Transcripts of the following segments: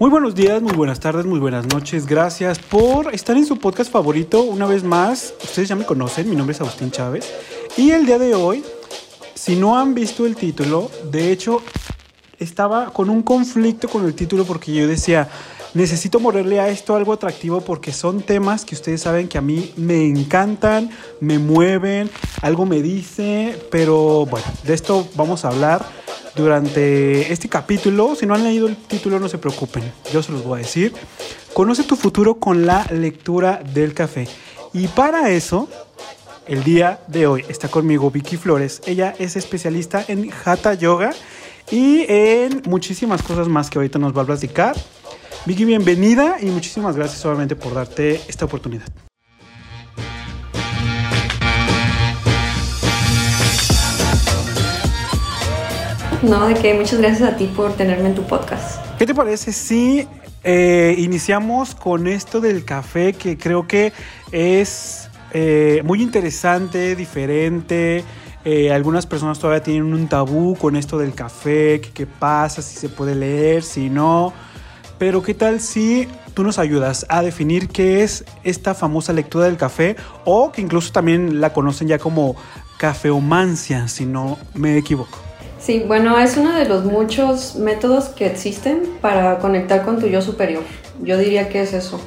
Muy buenos días, muy buenas tardes, muy buenas noches. Gracias por estar en su podcast favorito una vez más. Ustedes ya me conocen, mi nombre es Agustín Chávez. Y el día de hoy, si no han visto el título, de hecho, estaba con un conflicto con el título porque yo decía, necesito morirle a esto algo atractivo porque son temas que ustedes saben que a mí me encantan, me mueven, algo me dice, pero bueno, de esto vamos a hablar durante este capítulo. Si no han leído el título, no se preocupen, yo se los voy a decir. Conoce tu futuro con la lectura del café. Y para eso, el día de hoy está conmigo Vicky Flores. Ella es especialista en Hatha Yoga y en muchísimas cosas más que ahorita nos va a platicar. Vicky, bienvenida y muchísimas gracias obviamente por darte esta oportunidad. No, de que muchas gracias a ti por tenerme en tu podcast. ¿Qué te parece si eh, iniciamos con esto del café que creo que es eh, muy interesante, diferente? Eh, algunas personas todavía tienen un tabú con esto del café, qué pasa, si se puede leer, si no. Pero qué tal si tú nos ayudas a definir qué es esta famosa lectura del café o que incluso también la conocen ya como cafeomancia, si no me equivoco. Sí, bueno, es uno de los muchos métodos que existen para conectar con tu yo superior. Yo diría que es eso.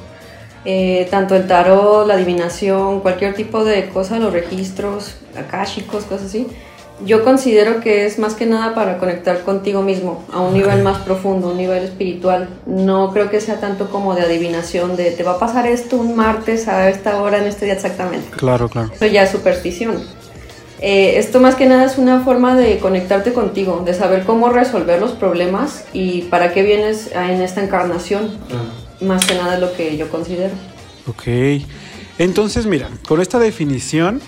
Eh, tanto el tarot, la adivinación, cualquier tipo de cosa, los registros, akáshicos, cosas así. Yo considero que es más que nada para conectar contigo mismo a un nivel más profundo, un nivel espiritual. No creo que sea tanto como de adivinación, de te va a pasar esto un martes a esta hora en este día exactamente. Claro, claro. Eso ya es superstición. Eh, esto más que nada es una forma de conectarte contigo, de saber cómo resolver los problemas y para qué vienes en esta encarnación. Más que nada es lo que yo considero. Ok. Entonces, mira, con esta definición,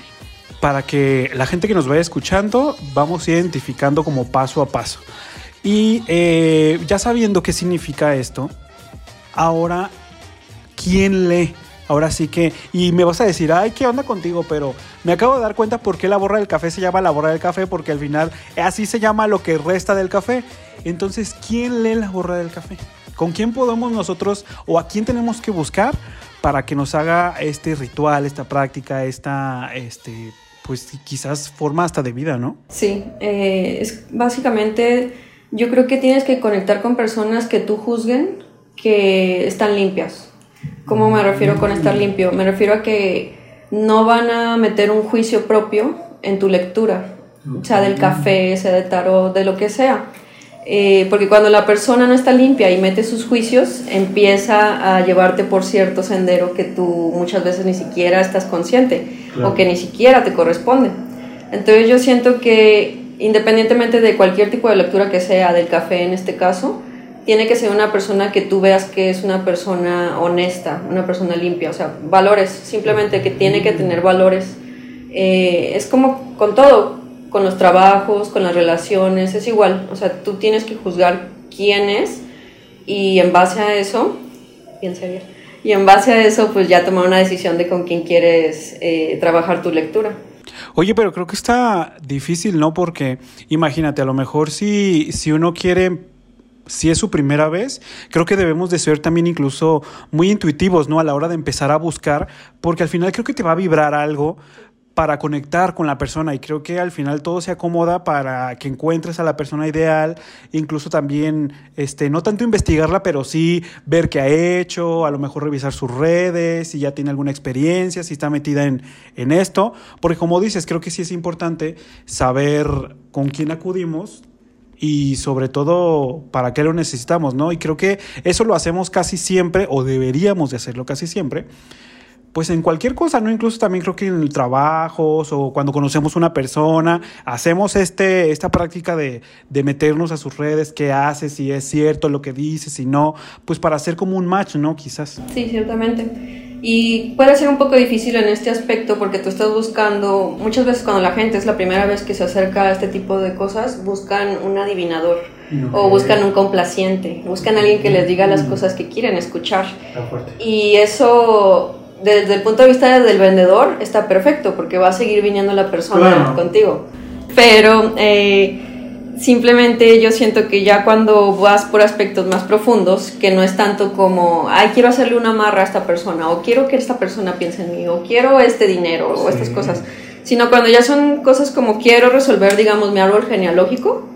para que la gente que nos vaya escuchando, vamos identificando como paso a paso. Y eh, ya sabiendo qué significa esto, ahora, ¿quién lee? Ahora sí que, y me vas a decir, ay, ¿qué onda contigo? Pero me acabo de dar cuenta por qué la borra del café se llama la borra del café, porque al final así se llama lo que resta del café. Entonces, ¿quién lee la borra del café? ¿Con quién podemos nosotros o a quién tenemos que buscar para que nos haga este ritual, esta práctica, esta, este, pues quizás forma hasta de vida, ¿no? Sí, eh, es básicamente, yo creo que tienes que conectar con personas que tú juzguen que están limpias ¿Cómo me refiero con estar limpio? Me refiero a que no van a meter un juicio propio en tu lectura, sea del café, sea de tarot, de lo que sea. Eh, porque cuando la persona no está limpia y mete sus juicios, empieza a llevarte por cierto sendero que tú muchas veces ni siquiera estás consciente o que ni siquiera te corresponde. Entonces yo siento que independientemente de cualquier tipo de lectura que sea, del café en este caso, tiene que ser una persona que tú veas que es una persona honesta, una persona limpia, o sea, valores, simplemente que tiene que tener valores. Eh, es como con todo, con los trabajos, con las relaciones, es igual, o sea, tú tienes que juzgar quién es y en base a eso, piensa bien, y en base a eso pues ya tomar una decisión de con quién quieres eh, trabajar tu lectura. Oye, pero creo que está difícil, ¿no? Porque imagínate, a lo mejor si, si uno quiere si es su primera vez, creo que debemos de ser también incluso muy intuitivos, ¿no? A la hora de empezar a buscar, porque al final creo que te va a vibrar algo para conectar con la persona y creo que al final todo se acomoda para que encuentres a la persona ideal, incluso también, este, no tanto investigarla, pero sí ver qué ha hecho, a lo mejor revisar sus redes, si ya tiene alguna experiencia, si está metida en, en esto, porque como dices, creo que sí es importante saber con quién acudimos, y sobre todo para qué lo necesitamos, ¿no? Y creo que eso lo hacemos casi siempre o deberíamos de hacerlo casi siempre. Pues en cualquier cosa, ¿no? Incluso también creo que en el trabajo o cuando conocemos una persona, hacemos este, esta práctica de, de meternos a sus redes, qué hace, si es cierto lo que dice, si no, pues para hacer como un match, ¿no? Quizás. Sí, ciertamente. Y puede ser un poco difícil en este aspecto porque tú estás buscando, muchas veces cuando la gente es la primera vez que se acerca a este tipo de cosas, buscan un adivinador o buscan un complaciente, buscan a alguien que les diga las cosas que quieren escuchar. Y eso, desde el punto de vista del vendedor, está perfecto porque va a seguir viniendo la persona contigo. Pero... Eh, Simplemente yo siento que ya cuando vas por aspectos más profundos, que no es tanto como, ay, quiero hacerle una amarra a esta persona, o quiero que esta persona piense en mí, o quiero este dinero, o estas cosas, sino cuando ya son cosas como quiero resolver, digamos, mi árbol genealógico,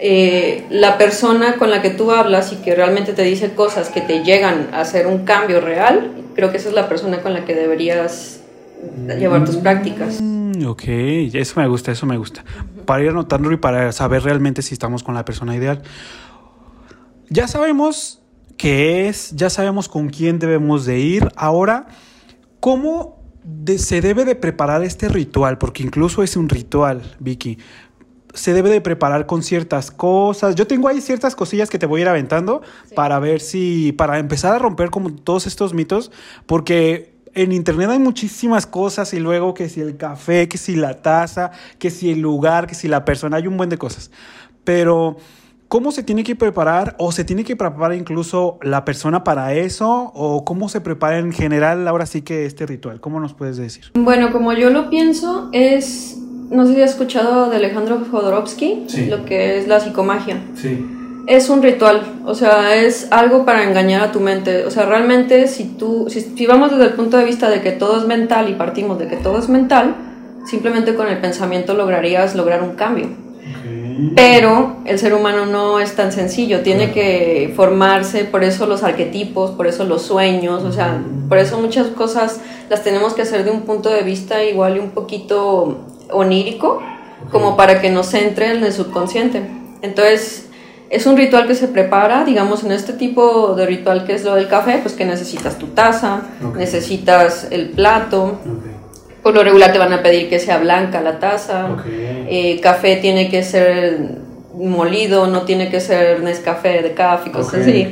eh, la persona con la que tú hablas y que realmente te dice cosas que te llegan a hacer un cambio real, creo que esa es la persona con la que deberías llevar tus prácticas. Mm, ok, eso me gusta, eso me gusta. Para ir anotando y para saber realmente si estamos con la persona ideal. Ya sabemos qué es, ya sabemos con quién debemos de ir. Ahora, ¿cómo se debe de preparar este ritual? Porque incluso es un ritual, Vicky se debe de preparar con ciertas cosas. Yo tengo ahí ciertas cosillas que te voy a ir aventando para ver si, para empezar a romper como todos estos mitos, porque en internet hay muchísimas cosas y luego que si el café, que si la taza, que si el lugar, que si la persona, hay un buen de cosas. Pero, ¿cómo se tiene que preparar o se tiene que preparar incluso la persona para eso? ¿O cómo se prepara en general ahora sí que este ritual? ¿Cómo nos puedes decir? Bueno, como yo lo pienso, es no sé si has escuchado de Alejandro Jodorowsky, lo que es la psicomagia. Sí. Es un ritual, o sea, es algo para engañar a tu mente. O sea, realmente si tú, si, vamos desde el punto de vista de que todo es mental y partimos de que todo es mental, simplemente con el pensamiento lograrías lograr un cambio. Pero el ser humano no es tan sencillo, tiene que formarse, por eso los arquetipos, por eso los sueños, o sea, por eso muchas cosas las tenemos que hacer de un punto de vista igual y un poquito onírico como para que nos entre en el subconsciente. Entonces, es un ritual que se prepara, digamos, en este tipo de ritual que es lo del café, pues que necesitas tu taza, necesitas el plato. Por lo regular te van a pedir que sea blanca la taza. Eh, café tiene que ser molido, no tiene que ser Nescafé de café, cosas así.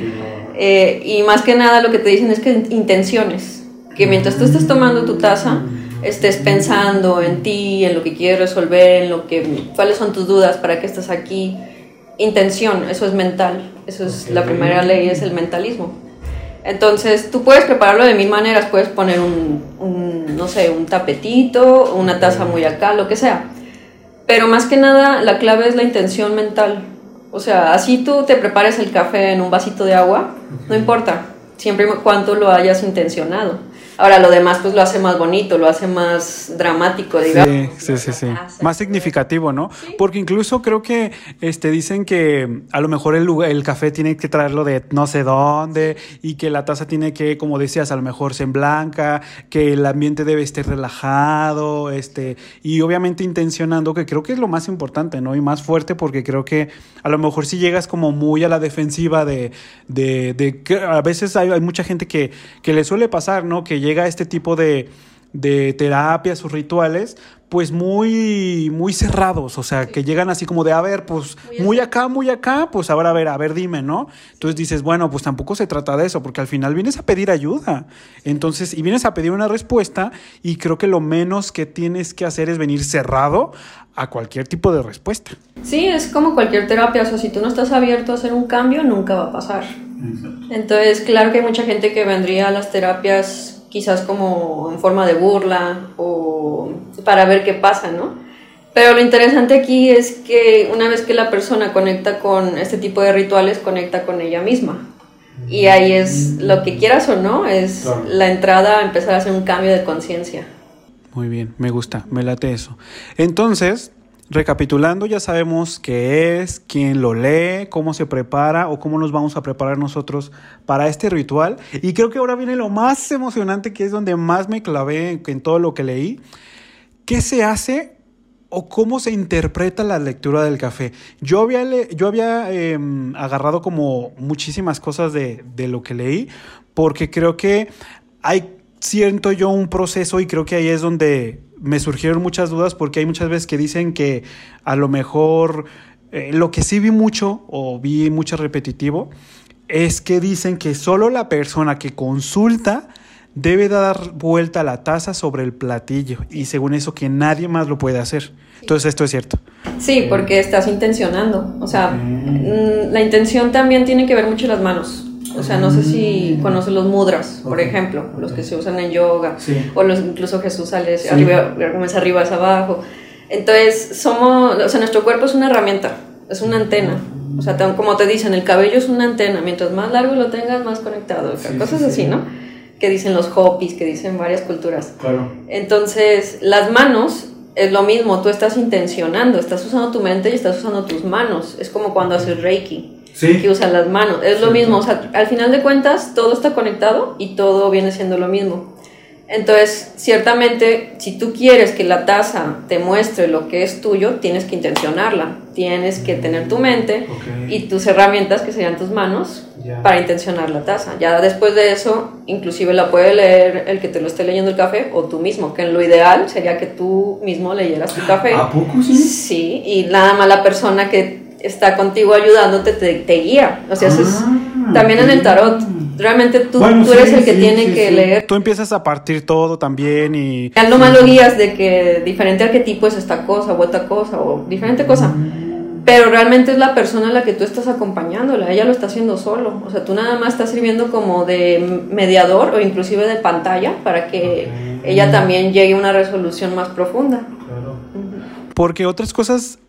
Eh, y más que nada lo que te dicen es que intenciones, que mientras tú estés tomando tu taza, estés pensando en ti, en lo que quieres resolver, en lo que, cuáles son tus dudas, para qué estás aquí. Intención, eso es mental, eso es la primera ley, es el mentalismo. Entonces, tú puedes prepararlo de mil maneras, puedes poner un, no sé, un tapetito, una taza muy acá, lo que sea. Pero más que nada, la clave es la intención mental. O sea, así tú te prepares el café en un vasito de agua, no importa, siempre y cuando lo hayas intencionado. Ahora lo demás pues lo hace más bonito, lo hace más dramático, digamos. Sí, sí, sí, Más significativo, ¿no? Porque incluso creo que este dicen que a lo mejor el, el café tiene que traerlo de no sé dónde y que la taza tiene que, como decías, a lo mejor ser blanca, que el ambiente debe estar relajado, este, y obviamente intencionando, que creo que es lo más importante, ¿no? Y más fuerte porque creo que a lo mejor si llegas como muy a la defensiva de, de, de que a veces hay, hay mucha gente que, que le suele pasar, ¿no? Que llega a este tipo de, de terapias o rituales, pues muy, muy cerrados, o sea, que llegan así como de, a ver, pues muy, acá, muy acá, pues ahora a ver, a ver, dime, ¿no? Entonces dices, bueno, pues tampoco se trata de eso, porque al final vienes a pedir ayuda, entonces, y vienes a pedir una respuesta, y creo que lo menos que tienes que hacer es venir cerrado a cualquier tipo de respuesta. Sí, es como cualquier terapia, o sea, si tú no estás abierto a hacer un cambio, nunca va a pasar. Entonces, claro que hay mucha gente que vendría a las terapias quizás como en forma de burla o para ver qué pasa, ¿no? Pero lo interesante aquí es que una vez que la persona conecta con este tipo de rituales, conecta con ella misma. Y ahí es lo que quieras o no, es la entrada a empezar a hacer un cambio de conciencia. Muy bien, me gusta, me late eso. Entonces, Recapitulando, ya sabemos qué es, quién lo lee, cómo se prepara o cómo nos vamos a preparar nosotros para este ritual. Y creo que ahora viene lo más emocionante, que es donde más me clavé en todo lo que leí. ¿Qué se hace o cómo se interpreta la lectura del café? Yo había, yo había em, agarrado como muchísimas cosas de, de lo que leí, porque creo que hay, siento yo, un proceso y creo que ahí es donde me surgieron muchas dudas porque hay muchas veces que dicen que a lo mejor eh, lo que sí vi mucho o vi mucho repetitivo es que dicen que solo la persona que consulta debe dar vuelta la taza sobre el platillo y según eso que nadie más lo puede hacer. Entonces esto es cierto. Sí, porque estás intencionando. O sea, mm, la intención también tiene que ver mucho las manos. O sea, no sé si conoces los mudras, por ejemplo, los que se usan en yoga, o los incluso Jesús sale arriba, arriba es abajo. Entonces, somos, o sea, nuestro cuerpo es una herramienta. es una antena. O sea, como te dicen, el cabello es una antena, mientras más largo lo tengas, más conectado. cosas así, ¿no? Que dicen los hopis, que dicen varias culturas. Claro. Entonces, las manos es lo mismo, tú estás intencionando, estás usando tu mente y estás usando tus manos. Es como cuando haces Reiki, que usas las manos. Es lo mismo, o sea, al final de cuentas todo está conectado y todo viene siendo lo mismo. Entonces, ciertamente, si tú quieres que la taza te muestre lo que es tuyo, tienes que intencionarla. Tienes que tener tu mente y tus herramientas, que serían tus manos, para intencionar la taza. Ya después de eso, inclusive la puede leer el que te lo esté leyendo el café o tú mismo, que en lo ideal sería que tú mismo leyeras tu café. ¿A poco sí? Sí, y nada más la persona que está contigo ayudándote te, guía. O sea, ah, también en el tarot realmente tú, tú eres el que tiene que leer. Tú empiezas a partir todo también y... Al no lo guías de que diferente arquetipo es esta cosa o esta cosa o diferente cosa. Pero realmente es la persona a la que tú estás acompañándola, ella lo está haciendo solo. O sea, tú nada más estás sirviendo como de mediador o inclusive de pantalla para que ella también llegue a una resolución más profunda. Porque otras cosas,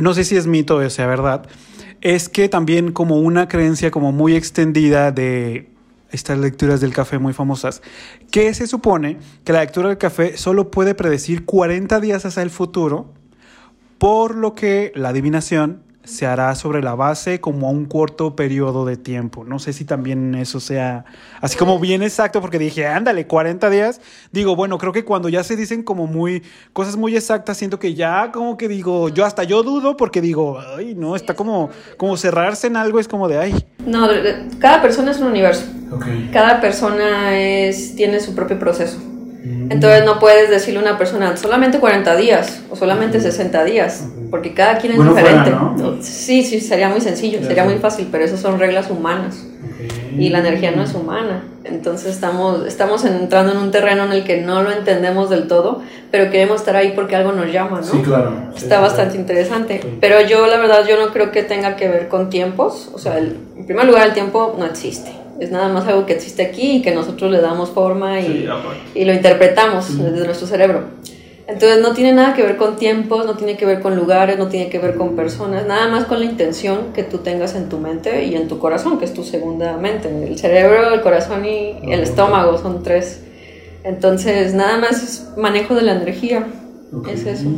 no sé si es mito o sea verdad, es que también como una creencia como muy extendida de estas lecturas del café muy famosas, que se supone que la lectura del café solo puede predecir 40 días hacia el futuro, por lo que la adivinación se hará sobre la base como a un corto periodo de tiempo. No sé si también eso sea así como bien exacto, porque dije, ándale, 40 días. Digo, bueno, creo que cuando ya se dicen como muy cosas muy exactas, siento que ya como que digo, yo hasta yo dudo porque digo, ay, no, está como, como cerrarse en algo, es como de, ay. No, cada persona es un universo. Cada persona es, tiene su propio proceso. Entonces no puedes decirle a una persona solamente 40 días o solamente 60 días, porque cada quien es diferente. Sí, sí, sería muy sencillo, sería muy fácil, pero esas son reglas humanas y la energía no es humana. Entonces estamos, estamos entrando en un terreno en el que no lo entendemos del todo, pero queremos estar ahí porque algo nos llama, ¿no? Sí, claro. Está bastante interesante. Pero yo, la verdad, yo no creo que tenga que ver con tiempos. O sea, en primer lugar, el tiempo no existe es nada más algo que existe aquí y que nosotros le damos forma y, y lo interpretamos desde nuestro cerebro. Entonces no tiene nada que ver con tiempos, no tiene que ver con lugares, no tiene que ver con personas, nada más con la intención que tú tengas en tu mente y en tu corazón, que es tu segunda mente. El cerebro, el corazón y el estómago son tres. Entonces nada más es manejo de la energía, es eso.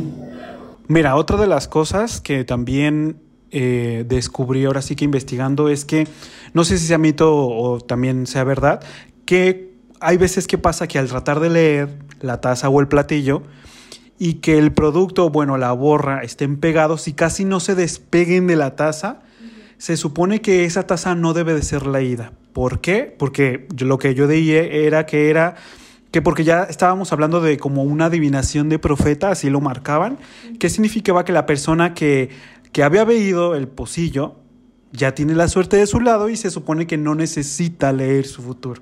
Mira, otra de las cosas que también eh, descubrí ahora sí que investigando es que, no sé si sea mito o, también sea verdad, que hay veces que pasa que al tratar de leer la taza o el platillo, y que el producto, bueno, la borra, estén pegados y casi no se despeguen de la taza, se supone que esa taza no debe de ser leída. ¿Por qué? Porque lo que yo dije era que era que porque ya estábamos hablando de como una adivinación de profeta, así lo marcaban, que significaba que la persona que que había veído el pocillo, ya tiene la suerte de su lado y se supone que no necesita leer su futuro.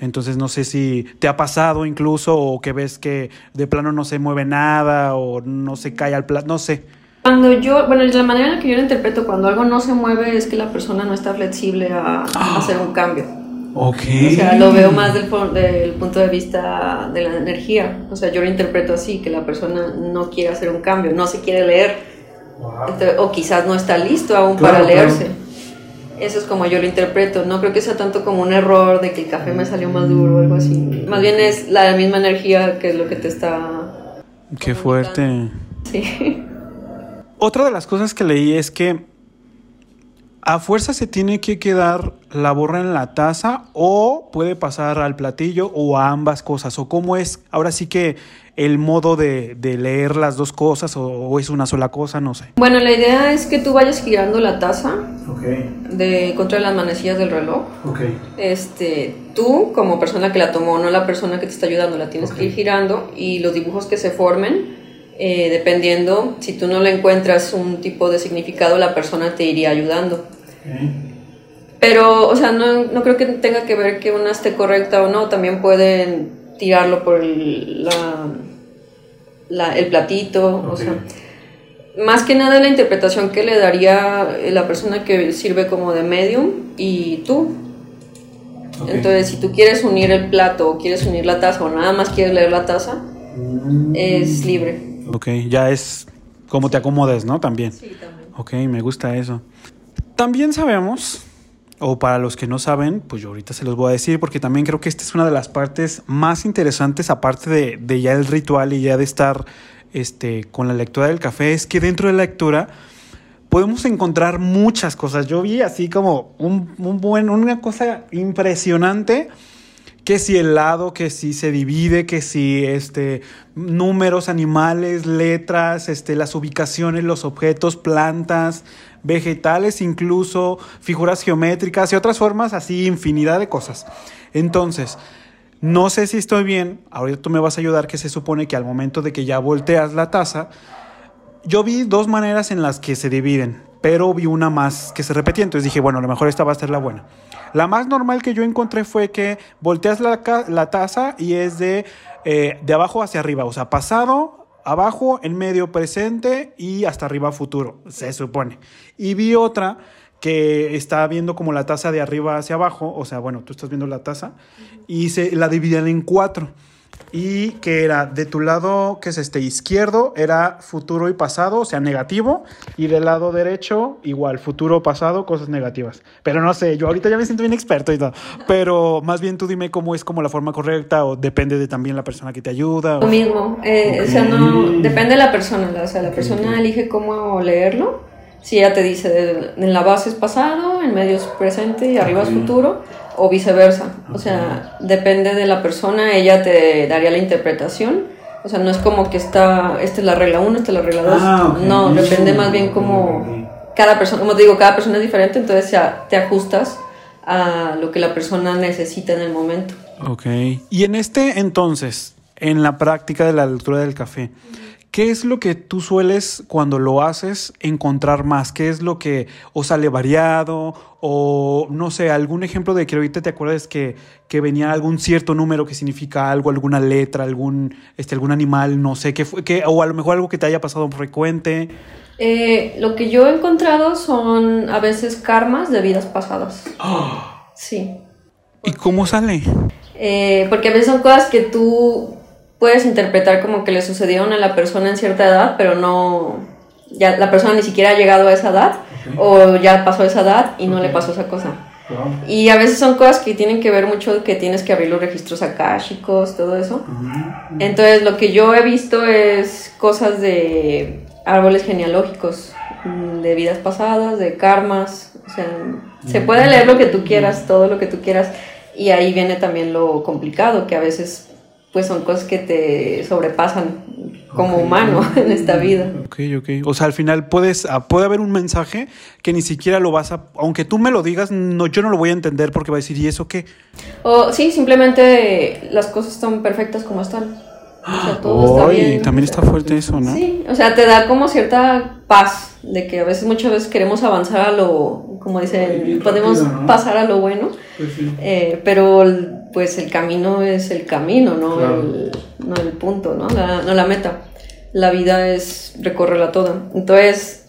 Entonces no sé si te ha pasado incluso o que ves que de plano no se mueve nada o no se cae al plato, no sé. Cuando yo, bueno, la manera en la que yo lo interpreto, cuando algo no se mueve es que la persona no está flexible a, ah. hacer un cambio. Ok. O sea, lo veo más del, del, punto de vista de la energía. O sea, yo lo interpreto así, que la persona no quiere hacer un cambio, no se quiere leer o quizás no está listo aún para leerse. Eso es como yo lo interpreto. No creo que sea tanto como un error de que el café me salió más duro o algo así. Más bien es la misma energía que es lo que te está. Qué fuerte. Sí. Otra de las cosas que leí es que a fuerza se tiene que quedar la borra en la taza o puede pasar al platillo o a ambas cosas. O cómo es ahora sí que el modo de, leer las dos cosas o, es una sola cosa, no sé. Bueno, la idea es que tú vayas girando la taza de contra las manecillas del reloj. Este, tú como persona que la tomó, no la persona que te está ayudando, la tienes que ir girando y los dibujos que se formen eh, dependiendo, si tú no le encuentras un tipo de significado, la persona te iría ayudando. Pero, o sea, no, no, creo que tenga que ver que una esté correcta o no, también pueden tirarlo por el, la, el platito, o sea, más que nada la interpretación que le daría la persona que sirve como de medium y tú. Entonces, si tú quieres unir el plato o quieres unir la taza o nada más quieres leer la taza, mm. es libre. Ok, ya es como te acomodes, ¿no? También. Sí, también. Ok, me gusta eso. También sabemos, o para los que no saben, pues yo ahorita se los voy a decir porque también creo que esta es una de las partes más interesantes aparte de, de ya el ritual y ya de estar este, con la lectura del café, es que dentro de la lectura podemos encontrar muchas cosas. Yo vi así como un, un buen, una cosa impresionante que si el lado, que si se divide, que si este, números, animales, letras, este, las ubicaciones, los objetos, plantas, vegetales incluso, figuras geométricas y otras formas, así infinidad de cosas. Entonces, no sé si estoy bien, ahorita tú me vas a ayudar que se supone que al momento de que ya volteas la taza, yo vi dos maneras en las que se dividen, pero vi una más que se repetía, entonces dije, bueno, a lo mejor esta va a ser la buena. La más normal que yo encontré fue que volteas la, la taza y es de, eh, de abajo hacia arriba, o sea, pasado, abajo, en medio, presente y hasta arriba, futuro, se supone. Y vi otra que está viendo como la taza de arriba hacia abajo, o sea, bueno, tú estás viendo la taza, y se la dividían en cuatro y que era de tu lado, que es este izquierdo, era futuro y pasado, o sea, negativo, y del lado derecho, igual, futuro, pasado, cosas negativas. Pero no sé, yo ahorita ya me siento bien experto y todo, pero más bien tú dime cómo es como la forma correcta o depende de también la persona que te ayuda. Lo mismo, eh, o sea, no, depende de la persona, o sea, la persona elige cómo leerlo. Si ella te dice, en la base es pasado, en medio es presente y arriba es futuro o viceversa. O sea, depende de la persona, ella te daría la interpretación. O sea, no es como que está, esta es la regla 1, esta es la regla 2. Ah, no, depende más bien como cada persona, como te digo, cada persona es diferente, entonces ya te ajustas a lo que la persona necesita en el momento. Ok. Y en este entonces, en la práctica de la lectura del café, ¿Qué es lo que tú sueles cuando lo haces encontrar más? ¿Qué es lo que o sale variado o no sé, algún ejemplo de que ahorita te acuerdas que, que venía algún cierto número que significa algo, alguna letra, algún, este, algún animal, no sé, qué fue, qué, o a lo mejor algo que te haya pasado frecuente? Eh, lo que yo he encontrado son a veces karmas de vidas pasadas. Sí. ¿Y cómo sale? Eh, porque a veces son cosas que tú puedes interpretar como que le sucedieron a la persona en cierta edad, pero no, ya la persona ni siquiera ha llegado a esa edad o ya pasó esa edad y no le pasó esa cosa. Y a veces son cosas que tienen que ver mucho que tienes que abrir los registros akáshicos, todo eso. Entonces lo que yo he visto es cosas de árboles genealógicos, mm, de vidas pasadas, de karmas, o sea, se puede leer lo que tú quieras, todo lo que tú quieras, y ahí viene también lo complicado, que a veces pues son cosas que te sobrepasan como humano en esta vida. Ok, ok. O sea, al final puedes, ah, puede haber un mensaje que ni siquiera lo vas a, aunque tú me lo digas, no, yo no lo voy a entender porque va a decir, ¿y eso qué? O sí, simplemente las cosas están perfectas como están. O sea, todo está bien. También está fuerte eso, ¿no? Sí, o sea, te da como cierta paz de que a veces, muchas veces queremos avanzar a lo, como dicen, podemos pasar a lo bueno, pues eh, pero pues el camino es el camino, no, el, no el punto, ¿no? La, no la meta. La vida es recorrerla toda. Entonces,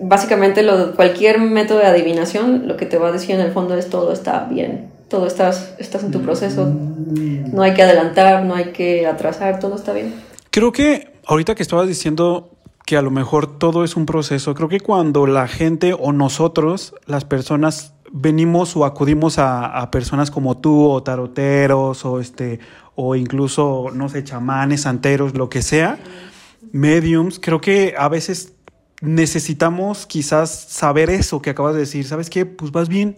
básicamente lo, cualquier método de adivinación lo que te va a decir en el fondo es todo está bien, todo estás, estás en tu proceso, no hay que adelantar, no hay que atrasar, todo está bien. Creo que ahorita que estabas diciendo que a lo mejor todo es un proceso, creo que cuando la gente o nosotros, las personas, venimos o acudimos a, personas como tú o taroteros o este o incluso no sé chamanes santeros lo que sea mediums creo que a veces necesitamos quizás saber eso que acabas de decir. Sabes qué pues vas bien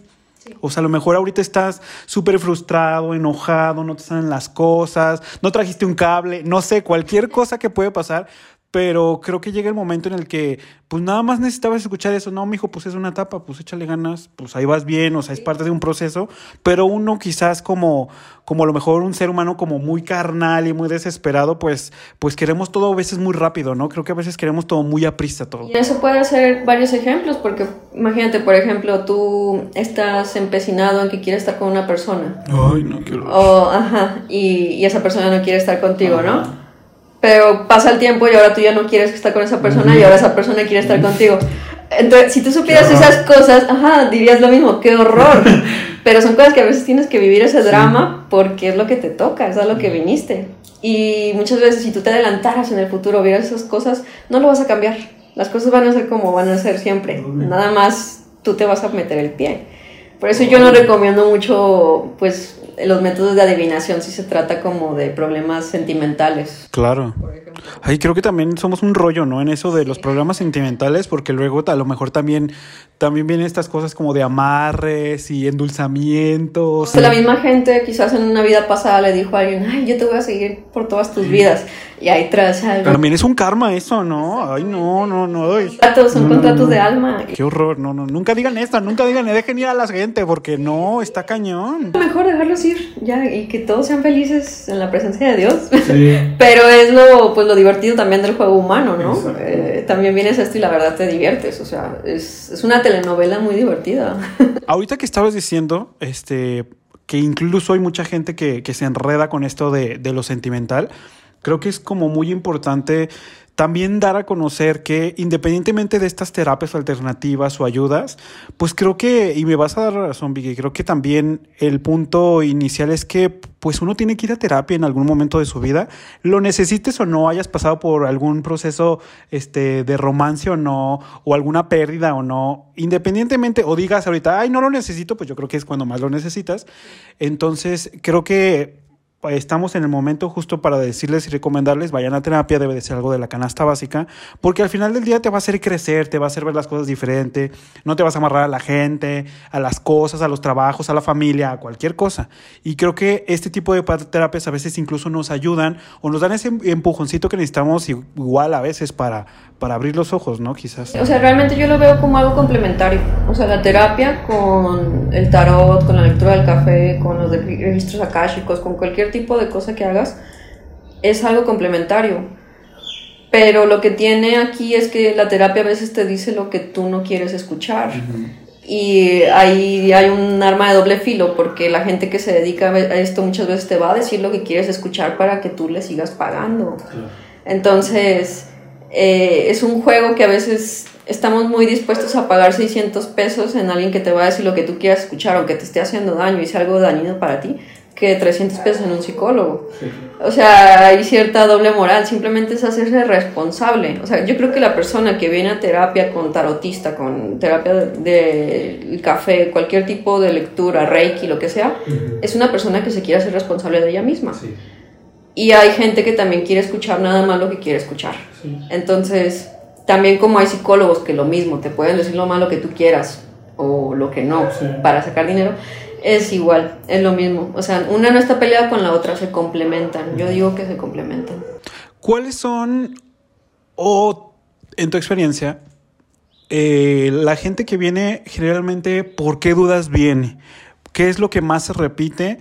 O sea, a lo mejor ahorita estás súper frustrado, enojado, no te salen las cosas, no trajiste un cable, no sé, cualquier cosa que puede pasar, pero creo que llega el momento en el que, pues nada más necesitabas escuchar eso. No, mijo, pues es una etapa, pues échale ganas, pues ahí vas bien, o sea, es parte de un proceso. Pero uno quizás como, como a lo mejor un ser humano como muy carnal y muy desesperado, pues, pues queremos todo a veces muy rápido, ¿no? Creo que a veces queremos todo muy aprisa todo. Y eso puede ser varios ejemplos, porque imagínate, por ejemplo, tú estás empecinado en que quieres estar con una persona. Ay, no quiero. O, ajá, y, y esa persona no quiere estar contigo, ¿no? Pero pasa el tiempo y ahora tú ya no quieres estar con esa persona y ahora esa persona quiere estar contigo. Entonces, si tú supieras esas cosas, ajá, dirías lo mismo, qué horror. Pero son cosas que a veces tienes que vivir ese drama porque es lo que te toca, es a lo que viniste. Y muchas veces si tú te adelantaras en el futuro, vieras esas cosas, no lo vas a cambiar. Las cosas van a ser como van a ser siempre. Nada más tú te vas a meter el pie. Por eso yo no recomiendo mucho, pues, los métodos de adivinación si se trata como de problemas sentimentales. Claro. Ay, creo que también somos un rollo, ¿no? En eso de los problemas sentimentales, porque luego a lo mejor también, también vienen estas cosas como de amarres y endulzamientos. la misma gente quizás en una vida pasada le dijo a alguien, ay, yo te voy a seguir por todas tus vidas. Y ahí tras algo. También es un karma eso, ¿no? Ay, no, no, no. Contratos, son contratos de alma. Qué horror, no, no. Nunca digan esto, nunca digan, dejen ir a la gente, porque no, está cañón. Mejor dejarlos ir, ya, y que todos sean felices en la presencia de Dios. Sí. Pero es lo, pues, lo divertido también del juego humano, ¿no? Eh, también vienes a esto y la verdad te diviertes, o sea, es, es una telenovela muy divertida. Ahorita que estabas diciendo, este, que incluso hay mucha gente que, que se enreda con esto de, de lo sentimental, creo que es como muy importante también dar a conocer que independientemente de estas terapias alternativas o ayudas, pues creo que, y me vas a dar razón, Vicky, creo que también el punto inicial es que pues uno tiene que ir a terapia en algún momento de su vida, lo necesites o no, hayas pasado por algún proceso este, de romance o no, o alguna pérdida o no, independientemente, o digas ahorita, ay, no lo necesito, pues yo creo que es cuando más lo necesitas. Entonces, creo que estamos en el momento justo para decirles y recomendarles, vayan a terapia, debe de ser algo de la canasta básica, porque al final del día te va a hacer crecer, te va a hacer ver las cosas diferente, no te vas a amarrar a la gente, a las cosas, a los trabajos, a la familia, a cualquier cosa. Y creo que este tipo de terapias a veces incluso nos ayudan o nos dan ese empujoncito que necesitamos igual a veces para, para abrir los ojos, ¿no? Quizás. O sea, realmente yo lo veo como algo complementario. O sea, la terapia con el tarot, con la lectura del café, con los registros akáshicos, con cualquier tipo de cosa que hagas, es algo complementario. Pero lo que tiene aquí es que la terapia a veces te dice lo que tú no quieres escuchar. Y ahí hay un arma de doble filo, porque la gente que se dedica a esto muchas veces te va a decir lo que quieres escuchar para que tú le sigas pagando. Entonces, eh, es un juego que a veces estamos muy dispuestos a pagar 600 pesos en alguien que te va a decir lo que tú quieras escuchar, aunque te esté haciendo daño y sea algo dañino para ti, que 300 pesos en un psicólogo. O sea, hay cierta doble moral, simplemente es hacerse responsable. O sea, yo creo que la persona que viene a terapia con tarotista, con terapia del de, café, cualquier tipo de lectura, reiki, lo que sea, es una persona que se quiere hacer responsable de ella misma. Y hay gente que también quiere escuchar nada más lo que quiere escuchar. Entonces, también como hay psicólogos que lo mismo, te pueden decir lo malo que tú quieras o lo que no para sacar dinero, es igual, es lo mismo. O sea, una no está peleada con la otra, se complementan. Yo digo que se complementan. ¿Cuáles son, o en tu experiencia, eh, la gente que viene generalmente, ¿por qué dudas viene? ¿Qué es lo que más se repite?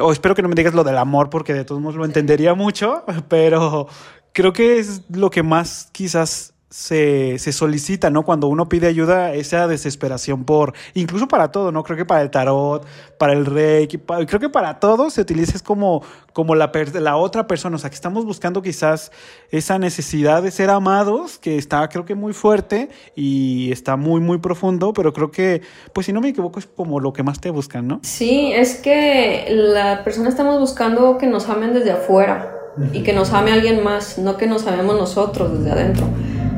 O espero que no me digas lo del amor porque de todos modos lo entendería mucho, pero creo que es lo que más quizás se, se, solicita, ¿no? Cuando uno pide ayuda, esa desesperación por, incluso para todo, ¿no? Creo que para el tarot, para el reiki, creo que para todo se utiliza es como, como la, la otra persona, o sea, que estamos buscando quizás esa necesidad de ser amados, que está creo que muy fuerte y está muy, muy profundo, pero creo que, pues si no me equivoco, es como lo que más te buscan, ¿no? Sí, es que la persona estamos buscando que nos amen desde afuera y que nos ame alguien más, no que nos amemos nosotros desde adentro.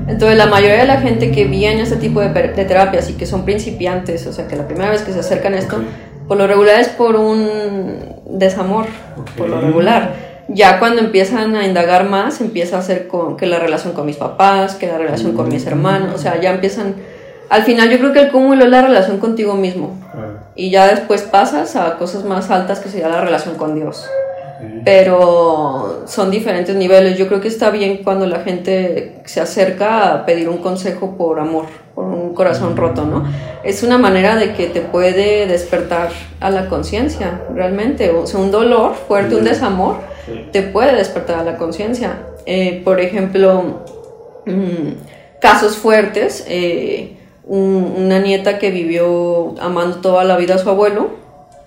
Entonces la mayoría de la gente que viene a este tipo de, terapias y que son principiantes, o sea que la primera vez que se acercan a esto, por lo regular es por un desamor, por lo regular. Ya cuando empiezan a indagar más, empieza a ser con, que la relación con mis papás, que la relación con mis hermanos, o sea, ya empiezan... Al final yo creo que el cúmulo es la relación contigo mismo. Y ya después pasas a cosas más altas que sería la relación con Dios pero son diferentes niveles. Yo creo que está bien cuando la gente se acerca a pedir un consejo por amor, por un corazón roto, ¿no? Es una manera de que te puede despertar a la conciencia, realmente. O sea, un dolor fuerte, un desamor, te puede despertar a la conciencia. Eh, por ejemplo, mm, casos fuertes, eh, una nieta que vivió amando toda la vida a su abuelo,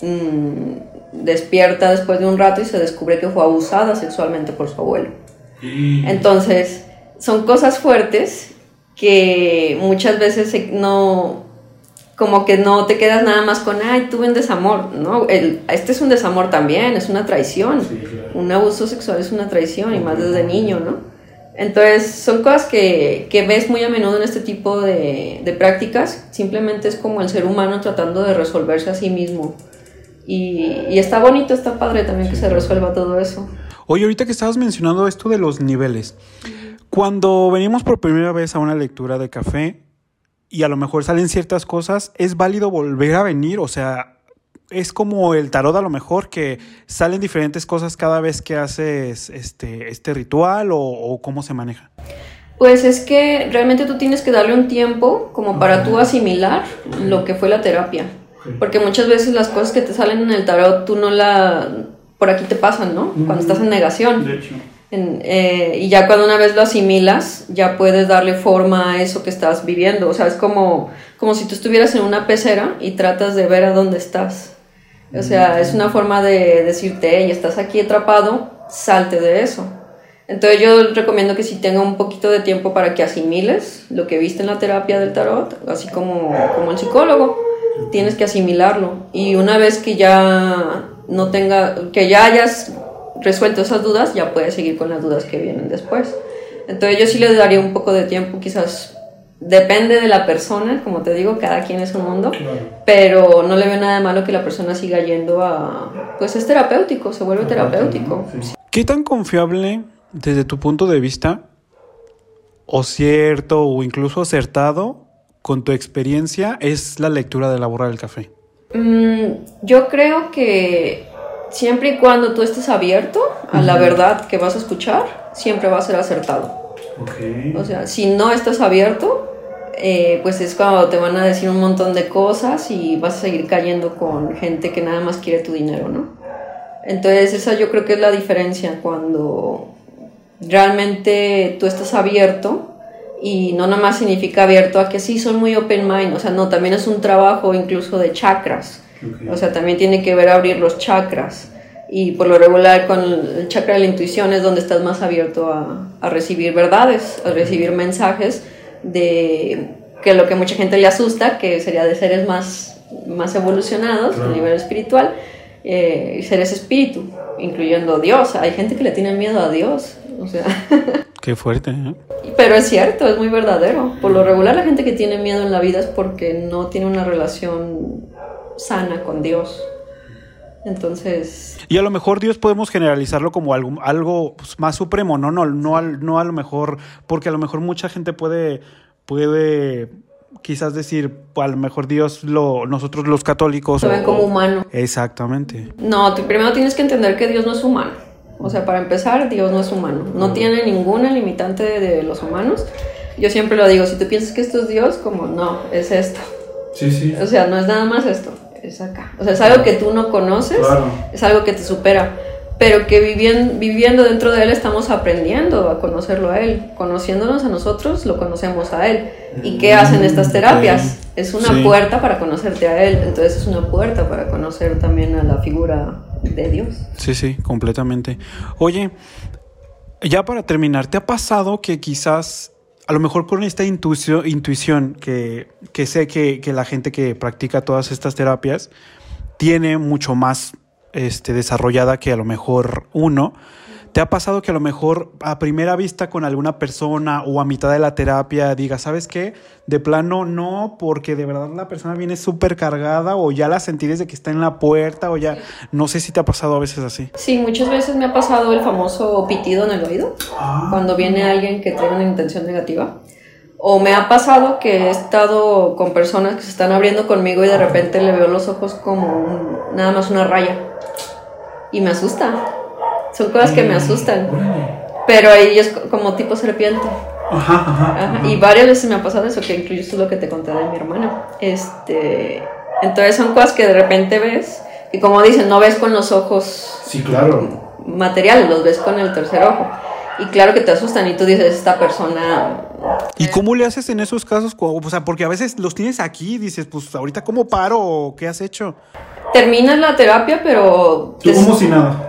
mm, despierta después de un rato y se descubre que fue abusada sexualmente por su abuelo. Entonces, son cosas fuertes que muchas veces no, como que no te quedas nada más con, ay, tuve un desamor, ¿no? El, este es un desamor también, es una traición. Un abuso sexual es una traición y más desde niño, ¿no? Entonces, son cosas que, que, ves muy a menudo en este tipo de, de, prácticas. Simplemente es como el ser humano tratando de resolverse a sí mismo. Y, y está bonito, está padre también que se resuelva todo eso. Oye, ahorita que estabas mencionando esto de los niveles, cuando venimos por primera vez a una lectura de café y a lo mejor salen ciertas cosas, ¿es válido volver a venir? O sea, es como el tarot a lo mejor que salen diferentes cosas cada vez que haces este, este ritual o, cómo se maneja. Pues es que realmente tú tienes que darle un tiempo como para tú asimilar lo que fue la terapia. Porque muchas veces las cosas que te salen en el tarot tú no la... por aquí te pasan, ¿no? Cuando estás en negación. De hecho. Eh, y ya cuando una vez lo asimilas, ya puedes darle forma a eso que estás viviendo. O sea, es como, como si tú estuvieras en una pecera y tratas de ver a dónde estás. O sea, es una forma de decirte, hey, estás aquí atrapado, salte de eso. Entonces yo recomiendo que si tenga un poquito de tiempo para que asimiles lo que viste en la terapia del tarot, así como, como el psicólogo, tienes que asimilarlo. Y una vez que ya no tenga, que ya hayas resuelto esas dudas, ya puedes seguir con las dudas que vienen después. Entonces yo sí le daría un poco de tiempo, quizás Depende de la persona, como te digo, cada quien es un mundo, pero no le veo nada de malo que la persona siga yendo a... Pues es terapéutico, se vuelve terapéutico. ¿Qué tan confiable desde tu punto de vista, o cierto, o incluso acertado, con tu experiencia, es la lectura de la borra del café? Mm, yo creo que siempre y cuando tú estés abierto a la verdad que vas a escuchar, siempre va a ser acertado. O sea, si no estás abierto, eh, pues es cuando te van a decir un montón de cosas y vas a seguir cayendo con gente que nada más quiere tu dinero, ¿no? Entonces esa yo creo que es la diferencia cuando realmente tú estás abierto y no nada más significa abierto a que sí son muy open mind, o sea, no, también es un trabajo incluso de chakras, o sea, también tiene que ver abrir los chakras y por lo regular con el chakra de la intuición es donde estás más abierto a, a recibir verdades, a recibir mensajes de que lo que mucha gente le asusta, que sería de seres más, más evolucionados a nivel espiritual, eh, seres espíritu, incluyendo Dios. Hay gente que le tiene miedo a Dios. O sea. Qué fuerte, ¿eh? Pero es cierto, es muy verdadero. Por lo regular la gente que tiene miedo en la vida es porque no tiene una relación sana con Dios. Entonces... Y a lo mejor Dios podemos generalizarlo como algo, algo pues, más supremo, ¿no? No, no, no a lo mejor, porque a lo mejor mucha gente puede, puede quizás decir, pues, a lo mejor Dios, lo, nosotros los católicos... Lo ven como humano. Exactamente. No, primero tienes que entender que Dios no es humano. O sea, para empezar, Dios no es humano. No tiene ninguna limitante de, de los humanos. Yo siempre lo digo, si tú piensas que esto es Dios, como no, es esto. Sí, sí. O sea, no es nada más esto es acá. O sea, es algo que tú no conoces, es algo que te supera, pero que viviendo, viviendo dentro de él estamos aprendiendo a conocerlo a él. Conociéndonos a nosotros, lo conocemos a él. ¿Y qué hacen estas terapias? Es una puerta para conocerte a él, entonces es una puerta para conocer también a la figura de Dios. Sí, sí, completamente. Oye, ya para terminar, ¿te ha pasado que quizás a lo mejor con esta intuición, intuición que, que sé que, que, la gente que practica todas estas terapias tiene mucho más este, desarrollada que a lo mejor uno, ¿Te ha pasado que a lo mejor a primera vista con alguna persona o a mitad de la terapia diga, ¿sabes qué? De plano no, porque de verdad la persona viene súper cargada o ya la sentí desde que está en la puerta o ya, no sé si te ha pasado a veces así. Sí, muchas veces me ha pasado el famoso pitido en el oído, ah. cuando viene alguien que tiene una intención negativa. O me ha pasado que he estado con personas que se están abriendo conmigo y de repente le veo los ojos como nada más una raya. Y me asusta. Son cosas que me mm, asustan. Pero ahí es como tipo serpiente. Ajá, ajá, Y varias veces me ha pasado eso, que incluye lo que te conté de mi hermana. Este, entonces son cosas que de repente ves y como dicen, no ves con los ojos sí, claro. materiales, los ves con el tercer ojo. Y claro que te asustan y tú dices, esta persona... ¿Y cómo le haces en esos casos? O sea, porque a veces los tienes aquí y dices, pues ahorita cómo paro o qué has hecho. Terminas la terapia, pero... Tú como si nada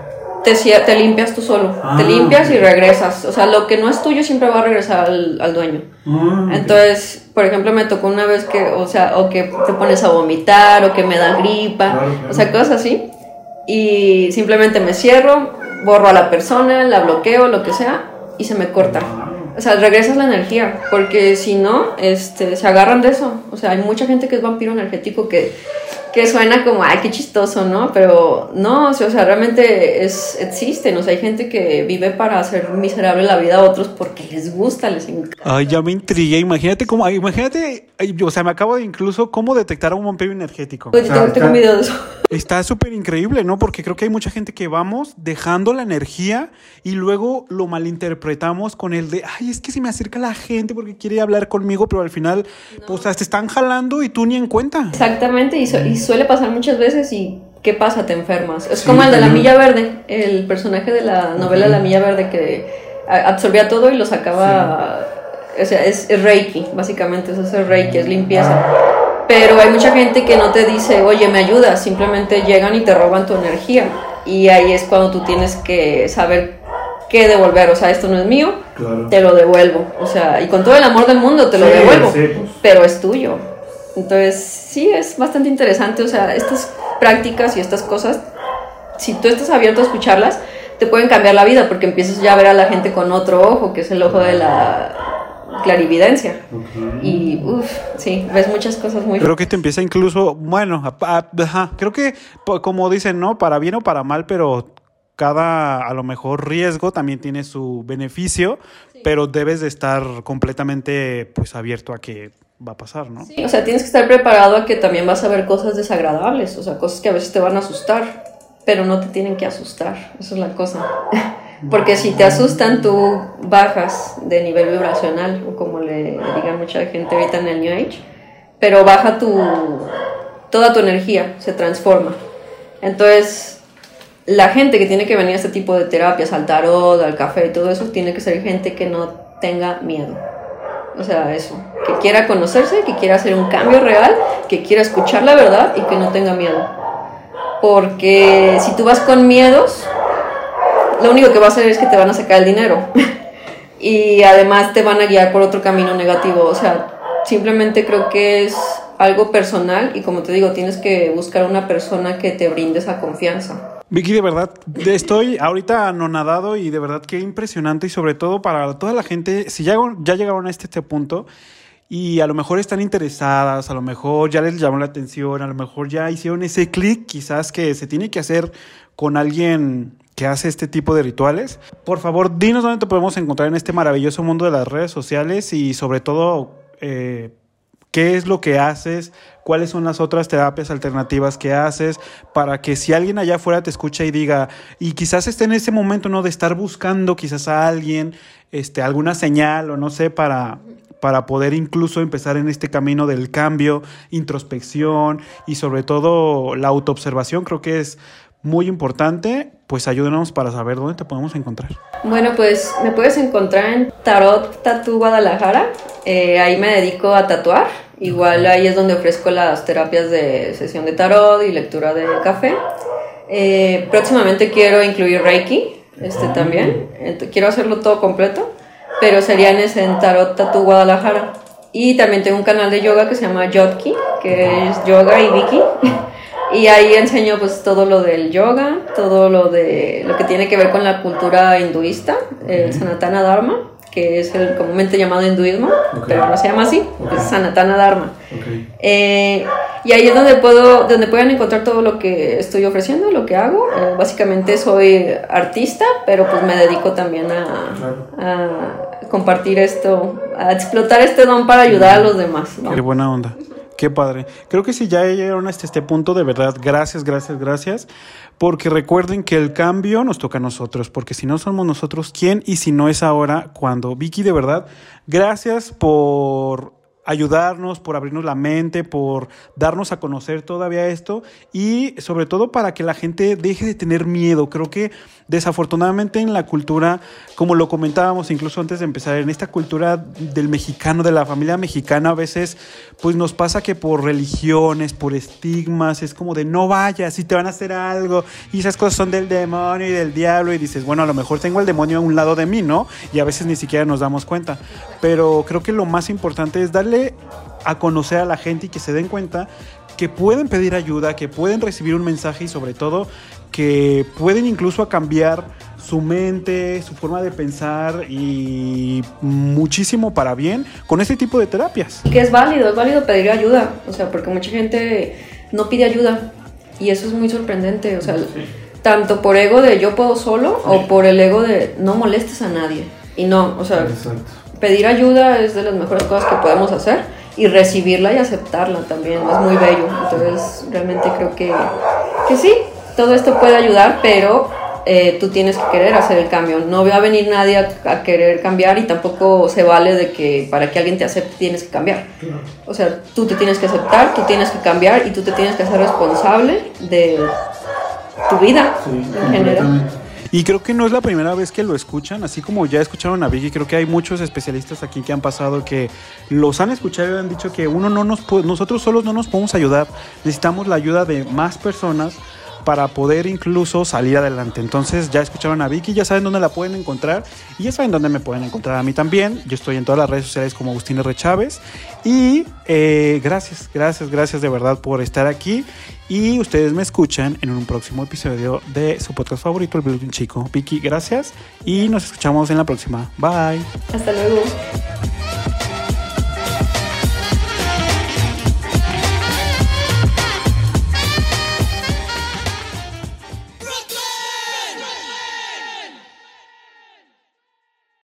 te, limpias tú solo. te ah, limpias y regresas. O sea, lo que no es tuyo siempre va a regresar al, dueño. Ah, Entonces, por ejemplo, me tocó una vez que, o sea, o que te pones a vomitar, o que me da gripa, o sea, cosas así. Y simplemente me cierro, borro a la persona, la bloqueo, lo que sea, y se me corta. o sea, regresas la energía, porque si no, este, se agarran de eso. O sea, hay mucha gente que es vampiro energético que que suena como, ay, qué chistoso, ¿no? Pero no, o sea, realmente es, existen, o sea, hay gente que vive para hacer miserable la vida a otros porque les gusta, les encanta. Ay, ya me intrigué, imagínate cómo, imagínate, o sea, me acabo de incluso cómo detectar a un vampiro energético. Pues tengo, tengo un video de eso. Está súper increíble, ¿no? Porque creo que hay mucha gente que vamos dejando la energía y luego lo malinterpretamos con el de, ay, es que se me acerca la gente porque quiere hablar conmigo, pero al final, pues, te están jalando y tú ni en cuenta. Exactamente, y, y suele pasar muchas veces y ¿qué pasa? Te enfermas. Es como el de la Milla Verde, el personaje de la novela La Milla Verde que absorbía todo y lo sacaba... O sea, es, Reiki, básicamente, eso es Reiki, es limpieza. Pero hay mucha gente que no te dice, oye, me ayuda, simplemente llegan y te roban tu energía. Y ahí es cuando tú tienes que saber qué devolver. O sea, esto no es mío, te lo devuelvo. O sea, y con todo el amor del mundo te lo devuelvo, pues. pero es tuyo. Entonces, sí, es bastante interesante, o sea, estas prácticas y estas cosas, si tú estás abierto a escucharlas, te pueden cambiar la vida porque empiezas ya a ver a la gente con otro ojo, que es el ojo de la clarividencia. Y, uff, sí, ves muchas cosas muy... Creo que te empieza incluso, bueno, creo que, como dicen, ¿no? Para bien o para mal, pero cada, a lo mejor, riesgo también tiene su beneficio, pero debes de estar completamente, pues, abierto a que va a pasar, ¿no? Sí, o sea, tienes que estar preparado a que también vas a ver cosas desagradables, o sea, cosas que a veces te van a asustar, pero no te tienen que asustar, eso es la cosa. Porque si te asustan, tú bajas de nivel vibracional, o como le digan mucha gente ahorita en el New Age, pero baja tu, toda tu energía, se transforma. Entonces, la gente que tiene que venir a este tipo de terapias, al tarot, al café y todo eso, tiene que ser gente que no tenga miedo o sea, eso, que quiera conocerse, que quiera hacer un cambio real, que quiera escuchar la verdad y que no tenga miedo. Porque si tú vas con miedos, lo único que va a hacer es que te van a sacar el dinero. y además te van a guiar por otro camino negativo. O sea, simplemente creo que es algo personal y como te digo, tienes que buscar una persona que te brinde esa confianza. Vicky, de verdad, estoy ahorita anonadado y de verdad qué impresionante y sobre todo para toda la gente, si ya, ya llegaron a este, este punto y a lo mejor están interesadas, a lo mejor ya les llamó la atención, a lo mejor ya hicieron ese clic quizás que se tiene que hacer con alguien que hace este tipo de rituales. Por favor, dinos dónde te podemos encontrar en este maravilloso mundo de las redes sociales y sobre todo... Eh, qué es lo que haces, cuáles son las otras terapias alternativas que haces, para que si alguien allá afuera te escucha y diga, y quizás esté en ese momento, ¿no? De estar buscando quizás a alguien, este, alguna señal o no sé, para, para poder incluso empezar en este camino del cambio, introspección y sobre todo la autoobservación, creo que es muy importante, pues ayúdenos para saber dónde te podemos encontrar. Bueno, pues me puedes encontrar en Tarot Tattoo Guadalajara. Eh, ahí me dedico a tatuar. Igual ahí es donde ofrezco las terapias de sesión de tarot y lectura de café. Eh, próximamente quiero incluir Reiki, este también. quiero hacerlo todo completo, pero sería en Tarot Tattoo Guadalajara. Y también tengo un canal de yoga que se llama Yotki, que es yoga y Vicky. Y ahí enseño pues todo lo del yoga, todo lo de lo que tiene que ver con la cultura hinduista, el Sanatana Dharma, que es el comúnmente llamado hinduismo, pero no se llama así, es Sanatana Dharma. Eh, y ahí es donde puedo, donde pueden encontrar todo lo que estoy ofreciendo, lo que hago. Eh, básicamente soy artista, pero pues me dedico también a, a, compartir esto, a explotar este don para ayudar a los demás. Qué buena onda. Qué padre. Creo que si ya llegaron hasta este punto, de verdad, gracias, gracias, gracias. Porque recuerden que el cambio nos toca a nosotros, porque si no somos nosotros, ¿quién? Y si no es ahora, cuando. Vicky, de verdad, gracias por ayudarnos, por abrirnos la mente, por darnos a conocer todavía esto y sobre todo para que la gente deje de tener miedo. Creo que desafortunadamente en la cultura, como lo comentábamos incluso antes de empezar, en esta cultura del mexicano, de la familia mexicana, a veces pues nos pasa que por religiones, por estigmas, es como de no vayas y te van a hacer algo y esas cosas son del demonio y del diablo y dices, bueno, a lo mejor tengo el demonio a un lado de mí, ¿no? Y a veces ni siquiera nos damos cuenta. Pero creo que lo más importante es darle a conocer a la gente y que se den cuenta que pueden pedir ayuda, que pueden recibir un mensaje y sobre todo que pueden incluso cambiar su mente, su forma de pensar y muchísimo para bien con este tipo de terapias. Que es válido, es válido pedir ayuda, o sea, porque mucha gente no pide ayuda y eso es muy sorprendente, o sea, tanto por ego de yo puedo solo o por el ego de no molestes a nadie. Y no, o sea, pedir ayuda es de las mejores cosas que podemos hacer y recibirla y aceptarla también es muy bello. Entonces, realmente creo que, que sí, todo esto puede ayudar, pero eh, tú tienes que querer hacer el cambio. No va a venir nadie a, querer cambiar y tampoco se vale de que para que alguien te acepte tienes que cambiar. O sea, tú te tienes que aceptar, tú tienes que cambiar y tú te tienes que hacer responsable de tu vida en general. Y creo que no es la primera vez que lo escuchan, así como ya escucharon a Vicky, creo que hay muchos especialistas aquí que han pasado que los han escuchado y han dicho que uno no nos nosotros solos no nos podemos ayudar, necesitamos la ayuda de más personas para poder incluso salir adelante. Entonces ya escucharon a Vicky, ya saben dónde la pueden encontrar y ya saben dónde me pueden encontrar a mí también. Yo estoy en todas las redes sociales como Agustín R. Chávez y eh, gracias, gracias, gracias de verdad por estar aquí y ustedes me escuchan en un próximo episodio de su podcast favorito, El Blue Chico. Vicky, gracias y nos escuchamos en la próxima. Bye. Hasta luego.